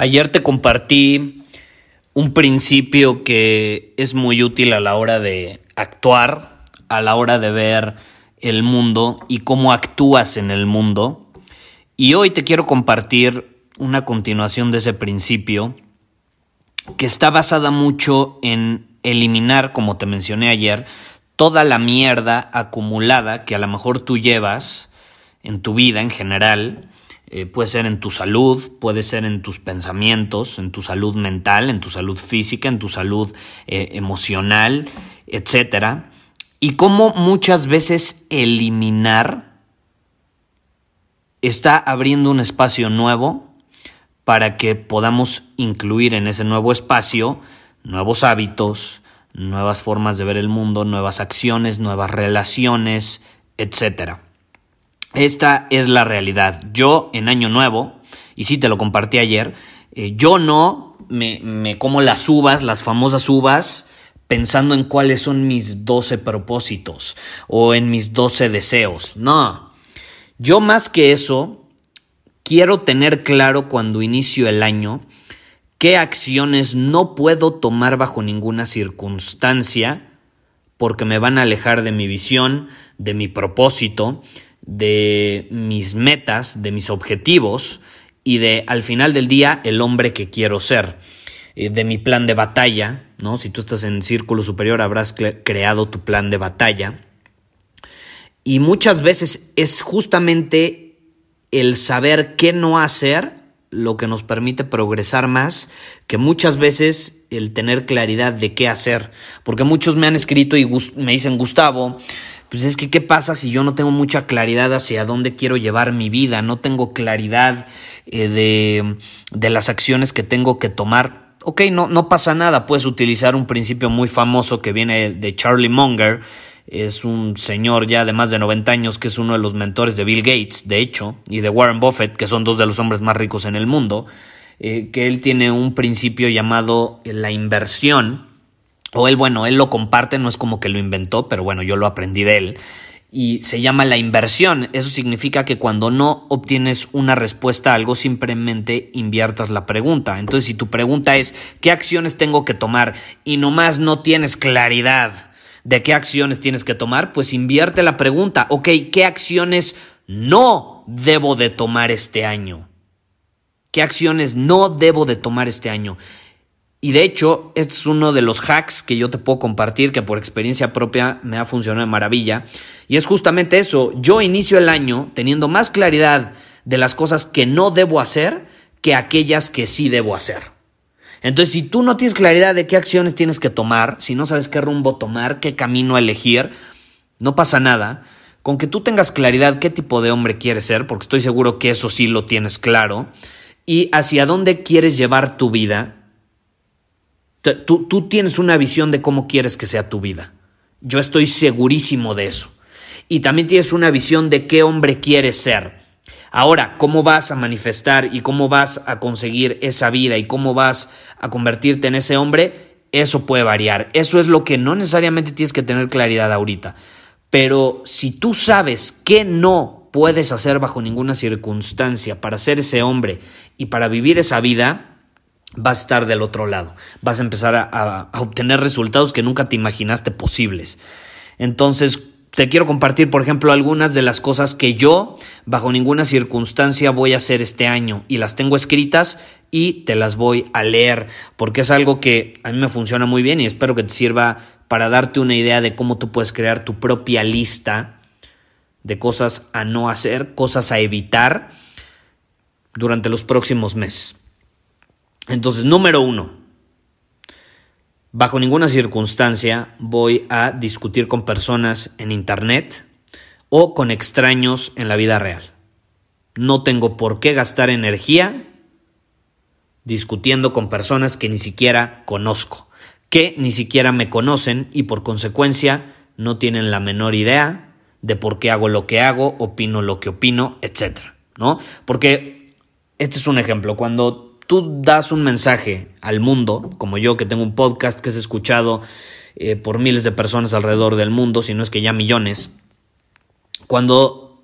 Ayer te compartí un principio que es muy útil a la hora de actuar, a la hora de ver el mundo y cómo actúas en el mundo. Y hoy te quiero compartir una continuación de ese principio que está basada mucho en eliminar, como te mencioné ayer, toda la mierda acumulada que a lo mejor tú llevas en tu vida en general eh, puede ser en tu salud, puede ser en tus pensamientos, en tu salud mental, en tu salud física, en tu salud eh, emocional, etc. Y cómo muchas veces eliminar está abriendo un espacio nuevo para que podamos incluir en ese nuevo espacio nuevos hábitos, nuevas formas de ver el mundo, nuevas acciones, nuevas relaciones, etcétera. Esta es la realidad. Yo en Año Nuevo, y sí te lo compartí ayer, eh, yo no me, me, como las uvas, las famosas uvas, pensando en cuáles son mis 12 propósitos o en mis 12 deseos. No. Yo más que eso, quiero tener claro cuando inicio el año qué acciones no puedo tomar bajo ninguna circunstancia porque me van a alejar de mi visión, de mi propósito, de mis metas, de mis objetivos y de al final del día el hombre que quiero ser, eh, de mi plan de batalla, ¿no? Si tú estás en círculo superior habrás creado tu plan de batalla. Y muchas veces es justamente el saber qué no hacer lo que nos permite progresar más que muchas veces el tener claridad de qué hacer. Porque muchos me han escrito y me dicen, Gustavo, pues es que qué pasa si yo no tengo mucha claridad hacia dónde quiero llevar mi vida, no tengo claridad eh, de, de, las acciones que tengo que tomar. Ok, no, no pasa nada, puedes utilizar un principio muy famoso que viene de Charlie Munger, es un señor ya de más de 90 años que es uno de los mentores de Bill Gates, de hecho, y de Warren Buffett, que son dos de los hombres más ricos en el mundo, eh, que él tiene un principio llamado la inversión, o él, bueno, él lo comparte, no es como que lo inventó, pero bueno, yo lo aprendí de él. Y se llama la inversión. Eso significa que cuando no obtienes una respuesta a algo, simplemente inviertas la pregunta. Entonces, si tu pregunta es, ¿qué acciones tengo que tomar? Y nomás no tienes claridad de qué acciones tienes que tomar, pues invierte la pregunta. Ok, ¿qué acciones no debo de tomar este año? ¿Qué acciones no debo de tomar este año? Y de hecho, este es uno de los hacks que yo te puedo compartir que por experiencia propia me ha funcionado de maravilla. Y es justamente eso, yo inicio el año teniendo más claridad de las cosas que no debo hacer que aquellas que sí debo hacer. Entonces, si tú no tienes claridad de qué acciones tienes que tomar, si no sabes qué rumbo tomar, qué camino elegir, no pasa nada. Con que tú tengas claridad qué tipo de hombre quieres ser, porque estoy seguro que eso sí lo tienes claro, y hacia dónde quieres llevar tu vida, Tú, tú, tienes una visión de cómo quieres que sea tu vida. Yo estoy segurísimo de eso. Y también tienes una visión de qué hombre quieres ser. Ahora, cómo vas a manifestar y cómo vas a conseguir esa vida y cómo vas a convertirte en ese hombre, eso puede variar. Eso es lo que no necesariamente tienes que tener claridad ahorita. Pero si tú sabes que no puedes hacer bajo ninguna circunstancia para ser ese hombre y para vivir esa vida, vas a estar del otro lado. Vas a empezar a, obtener resultados que nunca te imaginaste posibles. Entonces, te quiero compartir, por ejemplo, algunas de las cosas que yo, bajo ninguna circunstancia, voy a hacer este año y las tengo escritas y te las voy a leer porque es algo que a mí me funciona muy bien y espero que te sirva para darte una idea de cómo tú puedes crear tu propia lista de cosas a no hacer, cosas a evitar durante los próximos meses. Entonces, número uno, bajo ninguna circunstancia voy a discutir con personas en Internet o con extraños en la vida real. No tengo por qué gastar energía discutiendo con personas que ni siquiera conozco, que ni siquiera me conocen y por consecuencia no tienen la menor idea de por qué hago lo que hago, opino lo que opino, etc. ¿no? Porque este es un ejemplo, cuando tú das un mensaje al mundo, como yo que tengo un podcast que es escuchado eh, por miles de personas alrededor del mundo, si no es que ya millones, cuando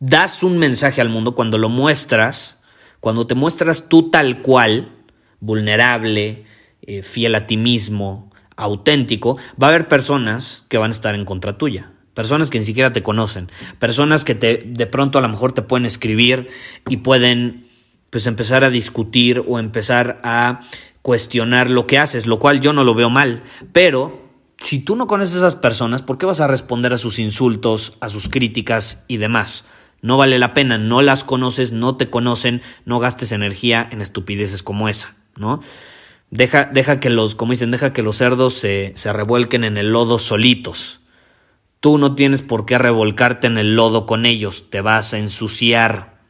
das un mensaje al mundo, cuando lo muestras, cuando te muestras tú tal cual, vulnerable, eh, fiel a ti mismo, auténtico, va a haber personas que van a estar en contra tuya. Personas que ni siquiera te conocen, personas que te, de pronto a lo mejor te pueden escribir y pueden pues empezar a discutir o empezar a cuestionar lo que haces, lo cual yo no lo veo mal, pero si tú no conoces a esas personas, ¿por qué vas a responder a sus insultos, a sus críticas y demás? No vale la pena, no las conoces, no te conocen, no gastes energía en estupideces como esa, ¿no? Deja, deja que los, como dicen, deja que los cerdos se, se revuelquen en el lodo solitos. Tú no tienes por qué revolcarte en el lodo con ellos, te vas a ensuciar.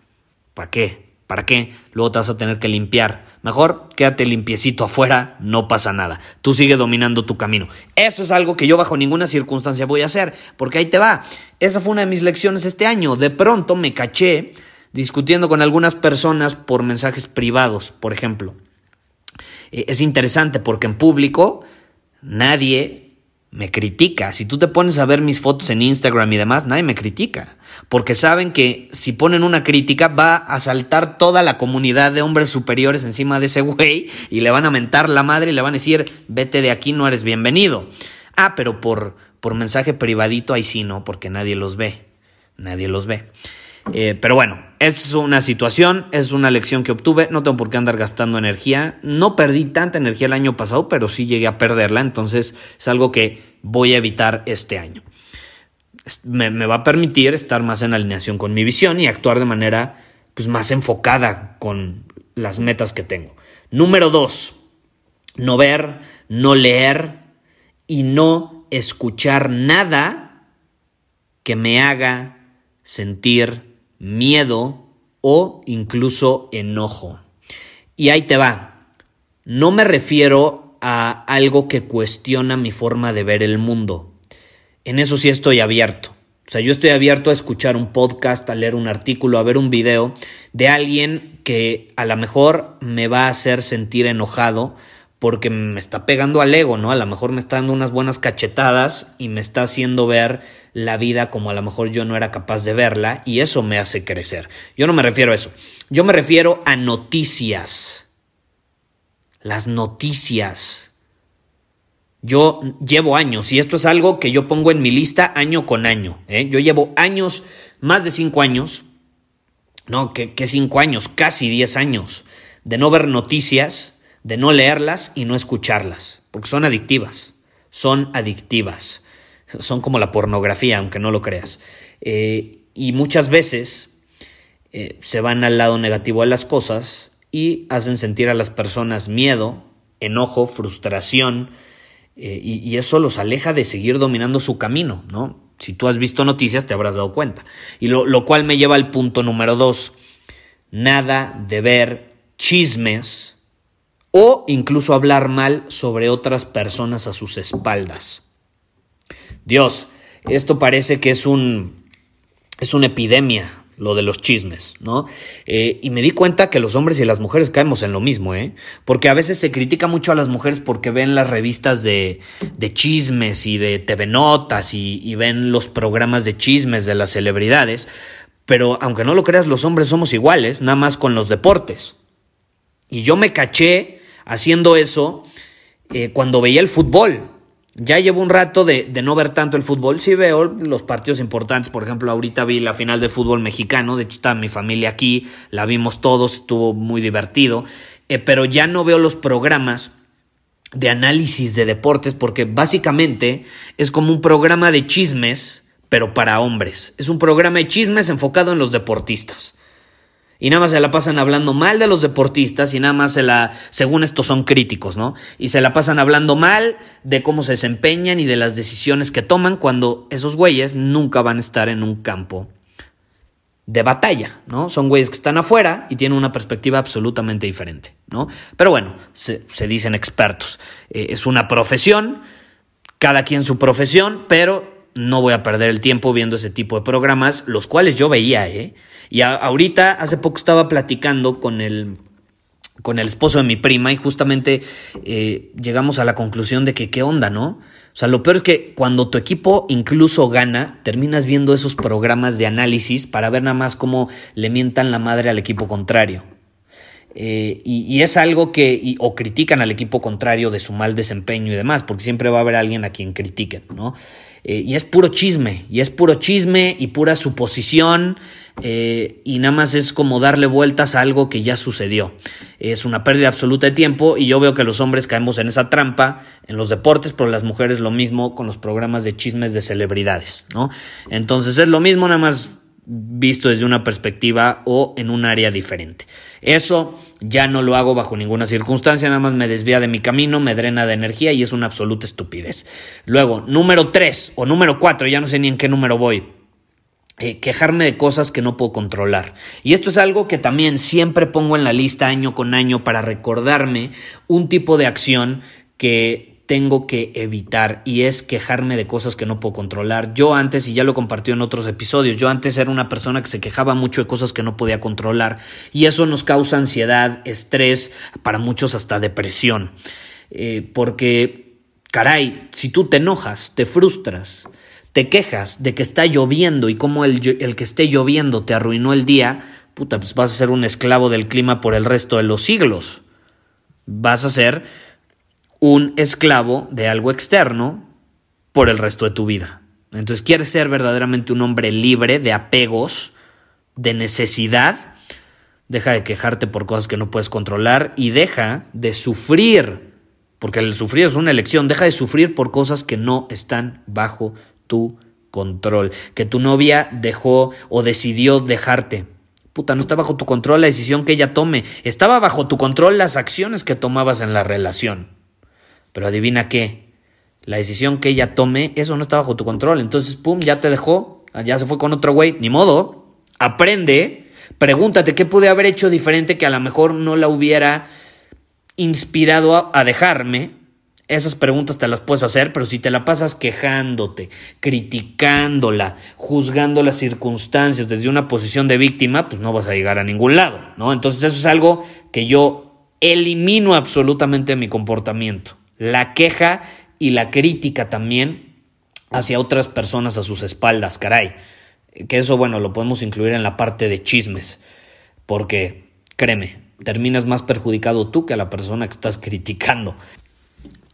¿Para qué? ¿Para qué? Luego te vas a tener que limpiar. Mejor quédate limpiecito afuera, no pasa nada. Tú sigue dominando tu camino. Eso es algo que yo bajo ninguna circunstancia voy a hacer, porque ahí te va. Esa fue una de mis lecciones este año. De pronto me caché discutiendo con algunas personas por mensajes privados, por ejemplo. Eh, es interesante porque en público nadie me critica. Si tú te pones a ver mis fotos en Instagram y demás, nadie me critica. Porque saben que si ponen una crítica va a saltar toda la comunidad de hombres superiores encima de ese güey y le van a mentar la madre y le van a decir, vete de aquí, no eres bienvenido. Ah, pero por, por mensaje privadito ahí sí, no, porque nadie los ve. Nadie los ve. Eh, pero bueno, es una situación, es una lección que obtuve, no tengo por qué andar gastando energía. No perdí tanta energía el año pasado, pero sí llegué a perderla, entonces es algo que voy a evitar este año. Me, me va a permitir estar más en alineación con mi visión y actuar de manera pues, más enfocada con las metas que tengo. Número dos, no ver, no leer y no escuchar nada que me haga sentir miedo o incluso enojo. Y ahí te va. No me refiero a algo que cuestiona mi forma de ver el mundo. En eso sí estoy abierto. O sea, yo estoy abierto a escuchar un podcast, a leer un artículo, a ver un video de alguien que a lo mejor me va a hacer sentir enojado porque me está pegando al ego, ¿no? A lo mejor me está dando unas buenas cachetadas y me está haciendo ver la vida como a lo mejor yo no era capaz de verla y eso me hace crecer. Yo no me refiero a eso, yo me refiero a noticias. Las noticias. Yo llevo años y esto es algo que yo pongo en mi lista año con año. ¿eh? Yo llevo años, más de cinco años, no, que, cinco años, casi diez años, de no ver noticias de no leerlas y no escucharlas, porque son adictivas, son adictivas, son como la pornografía, aunque no lo creas. Eh, y muchas veces eh, se van al lado negativo de las cosas y hacen sentir a las personas miedo, enojo, frustración, eh, y, eso los aleja de seguir dominando su camino, ¿no? Si tú has visto noticias te habrás dado cuenta. Y lo, lo cual me lleva al punto número dos. Nada de ver chismes o incluso hablar mal sobre otras personas a sus espaldas. Dios, esto parece que es un es una epidemia lo de los chismes, ¿no? Eh, y me di cuenta que los hombres y las mujeres caemos en lo mismo, ¿eh? Porque a veces se critica mucho a las mujeres porque ven las revistas de, de chismes y de TV Notas y, y ven los programas de chismes de las celebridades, pero aunque no lo creas, los hombres somos iguales, nada más con los deportes. Y yo me caché haciendo eso eh, cuando veía el fútbol. ya llevo un rato de, no ver tanto el fútbol. Sí veo los partidos importantes. Por ejemplo, ahorita vi la final del fútbol mexicano. De hecho, está mi familia aquí. La vimos todos. Estuvo muy divertido. Eh, pero ya no veo los programas de análisis de deportes porque básicamente es como un programa de chismes, pero para hombres. Es un programa de chismes enfocado en los deportistas y nada más se la pasan hablando mal de los deportistas y nada más se la, según estos son críticos, ¿no? Y se la pasan hablando mal de cómo se desempeñan y de las decisiones que toman cuando esos güeyes nunca van a estar en un campo de batalla, ¿no? Son güeyes que están afuera y tienen una perspectiva absolutamente diferente, ¿no? Pero bueno, se, dicen expertos. Eh, es una profesión, cada quien su profesión, pero no voy a perder el tiempo viendo ese tipo de programas, los cuales yo veía, ¿eh? Y ahorita, hace poco estaba platicando con el, con el esposo de mi prima y justamente eh, llegamos a la conclusión de que qué onda, ¿no? O sea, lo peor es que cuando tu equipo incluso gana, terminas viendo esos programas de análisis para ver nada más cómo le mientan la madre al equipo contrario. Eh, y, es algo que, o critican al equipo contrario de su mal desempeño y demás, porque siempre va a haber alguien a quien critiquen, ¿no? Eh, y es puro chisme, y es puro chisme y pura suposición, eh, y nada más es como darle vueltas a algo que ya sucedió. Es una pérdida absoluta de tiempo y yo veo que los hombres caemos en esa trampa en los deportes, pero las mujeres lo mismo con los programas de chismes de celebridades, ¿no? Entonces es lo mismo, nada más visto desde una perspectiva o en un área diferente. Eso ya no lo hago bajo ninguna circunstancia, nada más me desvía de mi camino, me drena de energía y es una absoluta estupidez. Luego, número 3 o número 4, ya no sé ni en qué número voy. Eh, quejarme de cosas que no puedo controlar. Y esto es algo que también siempre pongo en la lista año con año para recordarme un tipo de acción que tengo que evitar y es quejarme de cosas que no puedo controlar. Yo antes, y ya lo compartió en otros episodios, yo antes era una persona que se quejaba mucho de cosas que no podía controlar y eso nos causa ansiedad, estrés, para muchos hasta depresión. Eh, porque, caray, si tú te enojas, te frustras, te quejas de que está lloviendo y cómo el, el que esté lloviendo te arruinó el día, puta, pues vas a ser un esclavo del clima por el resto de los siglos. Vas a ser un esclavo de algo externo por el resto de tu vida. Entonces, quieres ser verdaderamente un hombre libre de apegos, de necesidad, deja de quejarte por cosas que no puedes controlar y deja de sufrir, porque el sufrir es una elección, deja de sufrir por cosas que no están bajo tu control, que tu novia dejó o decidió dejarte. Puta, no está bajo tu control la decisión que ella tome, estaba bajo tu control las acciones que tomabas en la relación. Pero adivina qué, la decisión que ella tome, eso no está bajo tu control. Entonces, pum, ya te dejó, ya se fue con otro güey, ni modo. Aprende, pregúntate qué pude haber hecho diferente que a lo mejor no la hubiera inspirado a, dejarme. Esas preguntas te las puedes hacer, pero si te la pasas quejándote, criticándola, juzgando las circunstancias desde una posición de víctima, pues no vas a llegar a ningún lado, ¿no? Entonces eso es algo que yo elimino absolutamente de mi comportamiento la queja y la crítica también hacia otras personas a sus espaldas, caray. Que eso, bueno, lo podemos incluir en la parte de chismes, porque, créeme, terminas más perjudicado tú que a la persona que estás criticando.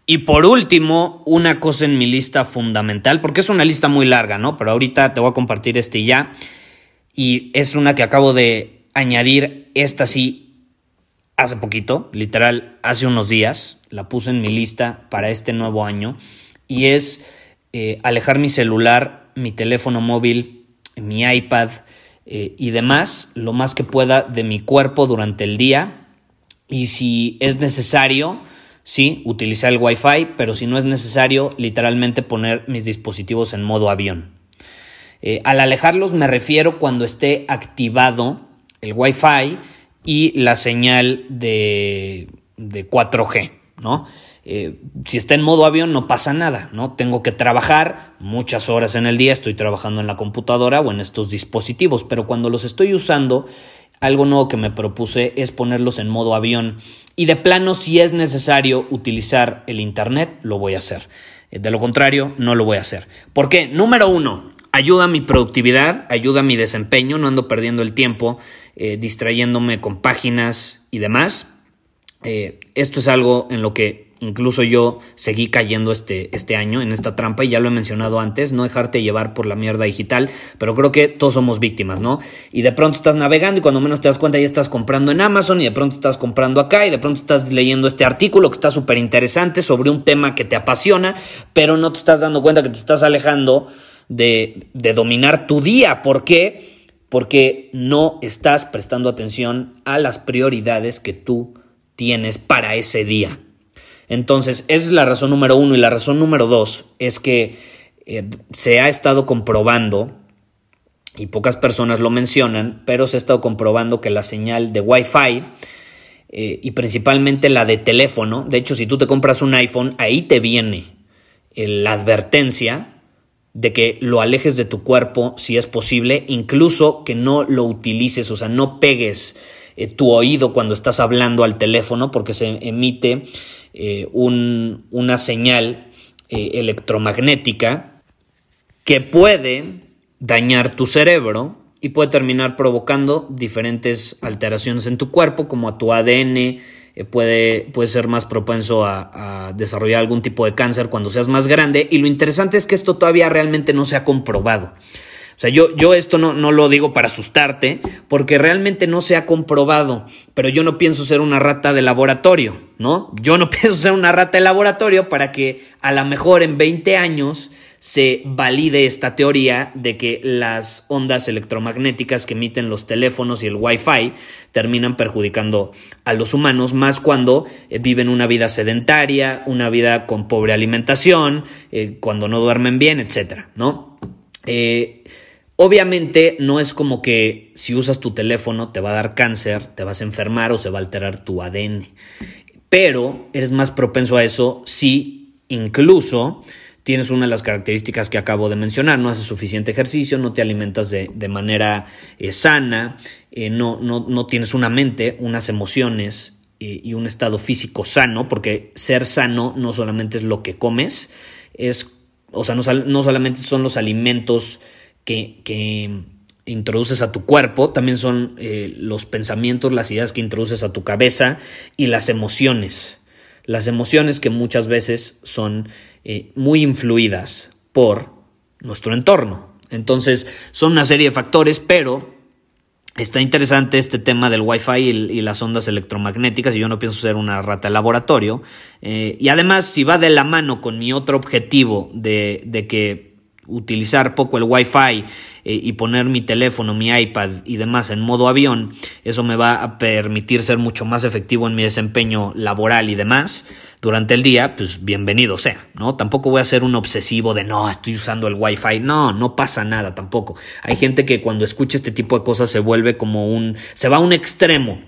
Y por último, una cosa en mi lista fundamental, porque es una lista muy larga, ¿no? Pero ahorita te voy a compartir este ya. Y es una que acabo de añadir, esta sí, hace poquito, literal, hace unos días la puse en mi lista para este nuevo año y es eh, alejar mi celular, mi teléfono móvil, mi iPad eh, y demás lo más que pueda de mi cuerpo durante el día y si es necesario, sí, utilizar el Wi-Fi, pero si no es necesario, literalmente poner mis dispositivos en modo avión. Eh, al alejarlos me refiero cuando esté activado el Wi-Fi y la señal de, de 4G. ¿No? Eh, si está en modo avión no pasa nada, ¿no? Tengo que trabajar muchas horas en el día, estoy trabajando en la computadora o en estos dispositivos, pero cuando los estoy usando, algo nuevo que me propuse es ponerlos en modo avión y de plano si es necesario utilizar el Internet, lo voy a hacer. Eh, de lo contrario, no lo voy a hacer. ¿Por qué? Número uno, ayuda a mi productividad, ayuda a mi desempeño, no ando perdiendo el tiempo eh, distrayéndome con páginas y demás. Eh, esto es algo en lo que incluso yo seguí cayendo este, este año en esta trampa y ya lo he mencionado antes, no dejarte llevar por la mierda digital, pero creo que todos somos víctimas, ¿no? Y de pronto estás navegando y cuando menos te das cuenta ya estás comprando en Amazon y de pronto estás comprando acá y de pronto estás leyendo este artículo que está súper interesante sobre un tema que te apasiona, pero no te estás dando cuenta que te estás alejando de, de dominar tu día. ¿Por qué? Porque no estás prestando atención a las prioridades que tú tienes para ese día. Entonces, esa es la razón número uno. Y la razón número dos es que eh, se ha estado comprobando, y pocas personas lo mencionan, pero se ha estado comprobando que la señal de Wi-Fi eh, y principalmente la de teléfono, de hecho, si tú te compras un iPhone, ahí te viene la advertencia de que lo alejes de tu cuerpo si es posible, incluso que no lo utilices, o sea, no pegues eh, tu oído cuando estás hablando al teléfono porque se emite eh, una señal eh, electromagnética que puede dañar tu cerebro y puede terminar provocando diferentes alteraciones en tu cuerpo, como a tu ADN, puede, puede ser más propenso a, desarrollar algún tipo de cáncer cuando seas más grande. Y lo interesante es que esto todavía realmente no se ha comprobado. O sea, yo, yo esto no, no, lo digo para asustarte, porque realmente no se ha comprobado, pero yo no pienso ser una rata de laboratorio, ¿no? Yo no pienso ser una rata de laboratorio para que a lo mejor en 20 años se valide esta teoría de que las ondas electromagnéticas que emiten los teléfonos y el Wi-Fi terminan perjudicando a los humanos, más cuando eh, viven una vida sedentaria, una vida con pobre alimentación, eh, cuando no duermen bien, etcétera, ¿no? Eh, obviamente no es como que si usas tu teléfono te va a dar cáncer, te vas a enfermar o se va a alterar tu ADN, pero eres más propenso a eso si incluso tienes una de las características que acabo de mencionar, no haces suficiente ejercicio, no te alimentas de, manera eh, sana, eh, no, no, no, tienes una mente, unas emociones eh, y un estado físico sano, porque ser sano no solamente es lo que comes, es, o sea, no, no solamente son los alimentos que, introduces a tu cuerpo, también son los pensamientos, las ideas que introduces a tu cabeza y las emociones. Las emociones que muchas veces son eh, muy influidas por nuestro entorno. Entonces, son una serie de factores, pero está interesante este tema del Wi-Fi y, las ondas electromagnéticas, y yo no pienso ser una rata de laboratorio. Eh, y además, si va de la mano con mi otro objetivo de, de que utilizar poco el Wi-Fi eh, y poner mi teléfono, mi iPad y demás en modo avión, eso me va a permitir ser mucho más efectivo en mi desempeño laboral y demás durante el día, pues bienvenido sea, ¿no? Tampoco voy a ser un obsesivo de no, estoy usando el Wi-Fi, no, no pasa nada tampoco. Hay gente que cuando escucha este tipo de cosas se vuelve como un, se va a un extremo.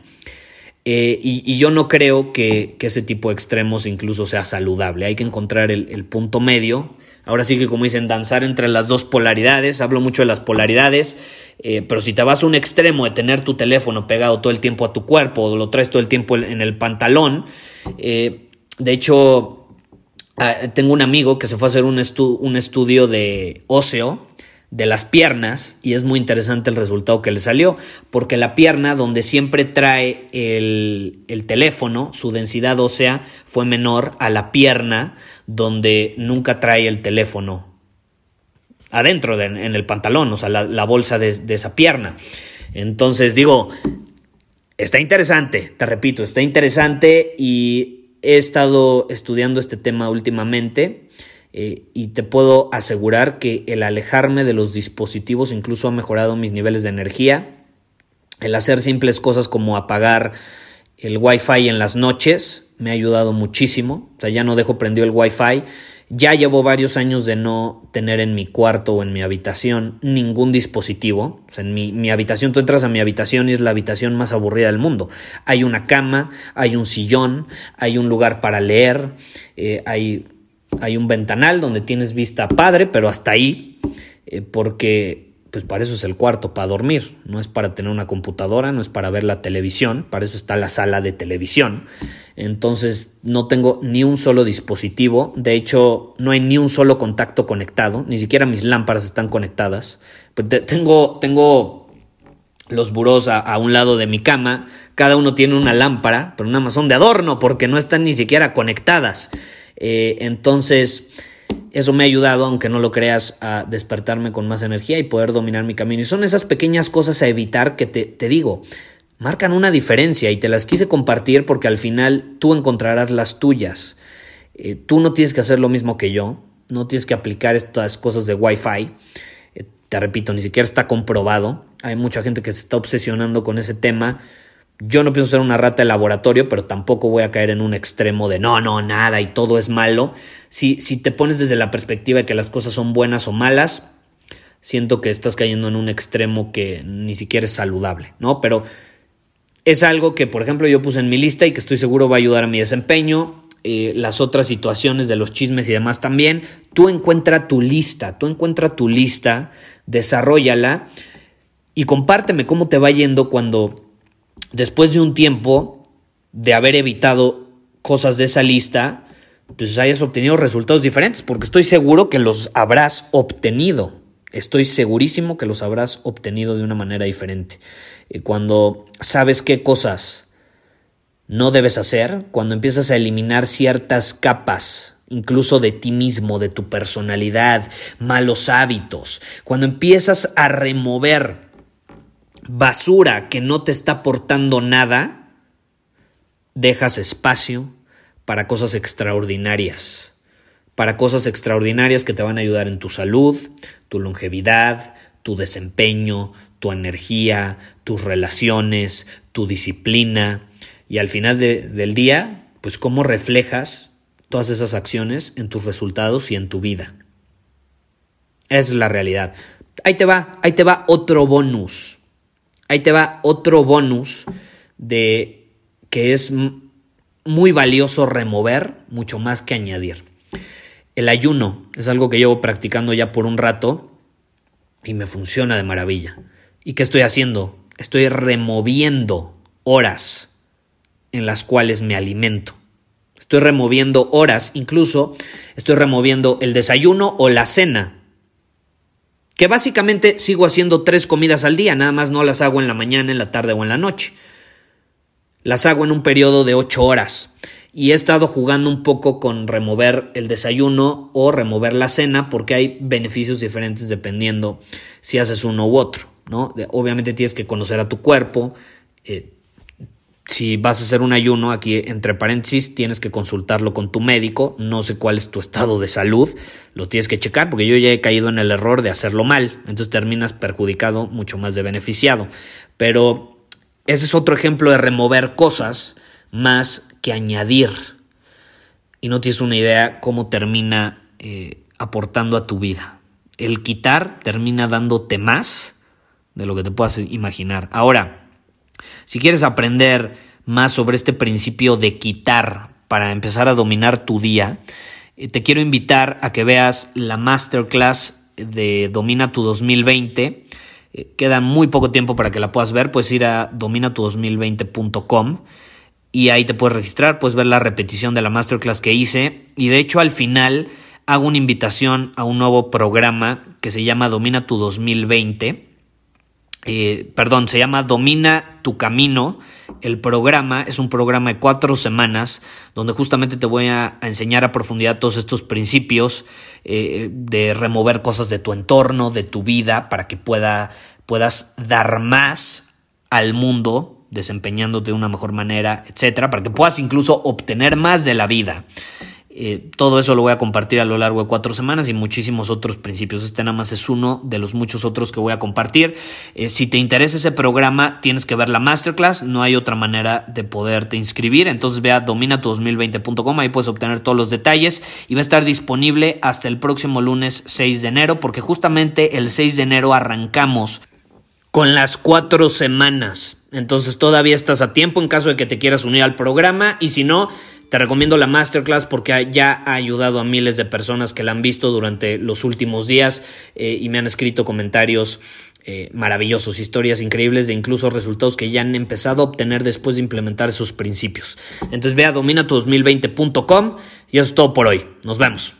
Eh, y, yo no creo que, ese tipo de extremos incluso sea saludable. Hay que encontrar el punto medio Ahora sí que como dicen, danzar entre las dos polaridades. Hablo mucho de las polaridades. Eh, pero si te vas a un extremo de tener tu teléfono pegado todo el tiempo a tu cuerpo o lo traes todo el tiempo en el pantalón, eh, de hecho, ah, tengo un amigo que se fue a hacer un, un estudio de óseo de las piernas y es muy interesante el resultado que le salió, porque la pierna donde siempre trae el, el, teléfono, su densidad ósea fue menor a la pierna donde nunca trae el teléfono adentro de, en el pantalón, o sea, la, bolsa de, de esa pierna. Entonces digo, está interesante, te repito, está interesante y he estado estudiando este tema últimamente eh, y te puedo asegurar que el alejarme de los dispositivos incluso ha mejorado mis niveles de energía. El hacer simples cosas como apagar el Wi-Fi en las noches me ha ayudado muchísimo. O sea, ya no dejo prendido el Wi-Fi. Ya llevo varios años de no tener en mi cuarto o en mi habitación ningún dispositivo. O sea, en mi, habitación, tú entras a mi habitación y es la habitación más aburrida del mundo. Hay una cama, hay un sillón, hay un lugar para leer, eh, hay hay un ventanal donde tienes vista padre, pero hasta ahí, eh, porque pues para eso es el cuarto, para dormir, no es para tener una computadora, no es para ver la televisión, para eso está la sala de televisión. Entonces no tengo ni un solo dispositivo, de hecho no hay ni un solo contacto conectado, ni siquiera mis lámparas están conectadas. Pues tengo, tengo los burós a, un lado de mi cama, cada uno tiene una lámpara, pero nada más son de adorno porque no están ni siquiera conectadas. Eh, entonces, eso me ha ayudado, aunque no lo creas, a despertarme con más energía y poder dominar mi camino. Y son esas pequeñas cosas a evitar que te, te digo, marcan una diferencia y te las quise compartir porque al final tú encontrarás las tuyas. Eh, tú no tienes que hacer lo mismo que yo, no tienes que aplicar estas cosas de Wi-Fi. Eh, te repito, ni siquiera está comprobado. Hay mucha gente que se está obsesionando con ese tema. Yo no pienso ser una rata de laboratorio, pero tampoco voy a caer en un extremo de no, no, nada y todo es malo. Si, si te pones desde la perspectiva de que las cosas son buenas o malas, siento que estás cayendo en un extremo que ni siquiera es saludable, ¿no? Pero es algo que, por ejemplo, yo puse en mi lista y que estoy seguro va a ayudar a mi desempeño. Eh, las otras situaciones de los chismes y demás también. Tú encuentra tu lista, tú encuentra tu lista, desarrollala y compárteme cómo te va yendo cuando después de un tiempo de haber evitado cosas de esa lista, pues hayas obtenido resultados diferentes, porque estoy seguro que los habrás obtenido. Estoy segurísimo que los habrás obtenido de una manera diferente. Eh, cuando sabes qué cosas no debes hacer, cuando empiezas a eliminar ciertas capas, incluso de ti mismo, de tu personalidad, malos hábitos, cuando empiezas a remover basura que no te está aportando nada, dejas espacio para cosas extraordinarias, para cosas extraordinarias que te van a ayudar en tu salud, tu longevidad, tu desempeño, tu energía, tus relaciones, tu disciplina y al final del día, pues cómo reflejas todas esas acciones en tus resultados y en tu vida. Es la realidad. Ahí te va, ahí te va otro bonus. Ahí te va otro bonus de que es muy valioso remover mucho más que añadir. El ayuno es algo que llevo practicando ya por un rato y me funciona de maravilla. ¿Y qué estoy haciendo? Estoy removiendo horas en las cuales me alimento. Estoy removiendo horas, incluso estoy removiendo el desayuno o la cena. Que básicamente sigo haciendo tres comidas al día, nada más no las hago en la mañana, en la tarde o en la noche. Las hago en un periodo de ocho horas. Y he estado jugando un poco con remover el desayuno o remover la cena porque hay beneficios diferentes dependiendo si haces uno u otro. ¿no? Obviamente tienes que conocer a tu cuerpo. Eh, si vas a hacer un ayuno, aquí entre paréntesis, tienes que consultarlo con tu médico. No sé cuál es tu estado de salud, lo tienes que checar porque yo ya he caído en el error de hacerlo mal. Entonces terminas perjudicado mucho más de beneficiado. Pero ese es otro ejemplo de remover cosas más que añadir. Y no tienes una idea cómo termina eh, aportando a tu vida. El quitar termina dándote más de lo que te puedas imaginar. Ahora, si quieres aprender más sobre este principio de quitar para empezar a dominar tu día, eh, te quiero invitar a que veas la masterclass de Domina tu 2020. Eh, queda muy poco tiempo para que la puedas ver. Puedes ir a dominatu2020.com y ahí te puedes registrar, puedes ver la repetición de la masterclass que hice. Y de hecho, al final hago una invitación a un nuevo programa que se llama Domina tu 2020 eh, perdón, se llama Domina tu Camino. El programa es un programa de cuatro semanas donde justamente te voy a, enseñar a profundidad todos estos principios eh, de remover cosas de tu entorno, de tu vida, para que pueda, puedas dar más al mundo desempeñándote de una mejor manera, etcétera, para que puedas incluso obtener más de la vida. Eh, todo eso lo voy a compartir a lo largo de cuatro semanas y muchísimos otros principios. Este nada más es uno de los muchos otros que voy a compartir. Eh, si te interesa ese programa, tienes que ver la masterclass. No hay otra manera de poderte inscribir. Entonces ve a dominatu2020.com. Ahí puedes obtener todos los detalles y va a estar disponible hasta el próximo lunes 6 de enero, porque justamente el 6 de enero arrancamos con las cuatro semanas. Entonces todavía estás a tiempo en caso de que te quieras unir al programa y si no, te recomiendo la masterclass porque ya ha ayudado a miles de personas que la han visto durante los últimos días eh, y me han escrito comentarios eh, maravillosos, historias increíbles de incluso resultados que ya han empezado a obtener después de implementar esos principios. Entonces ve a dominatu2020.com y eso es todo por hoy. Nos vemos.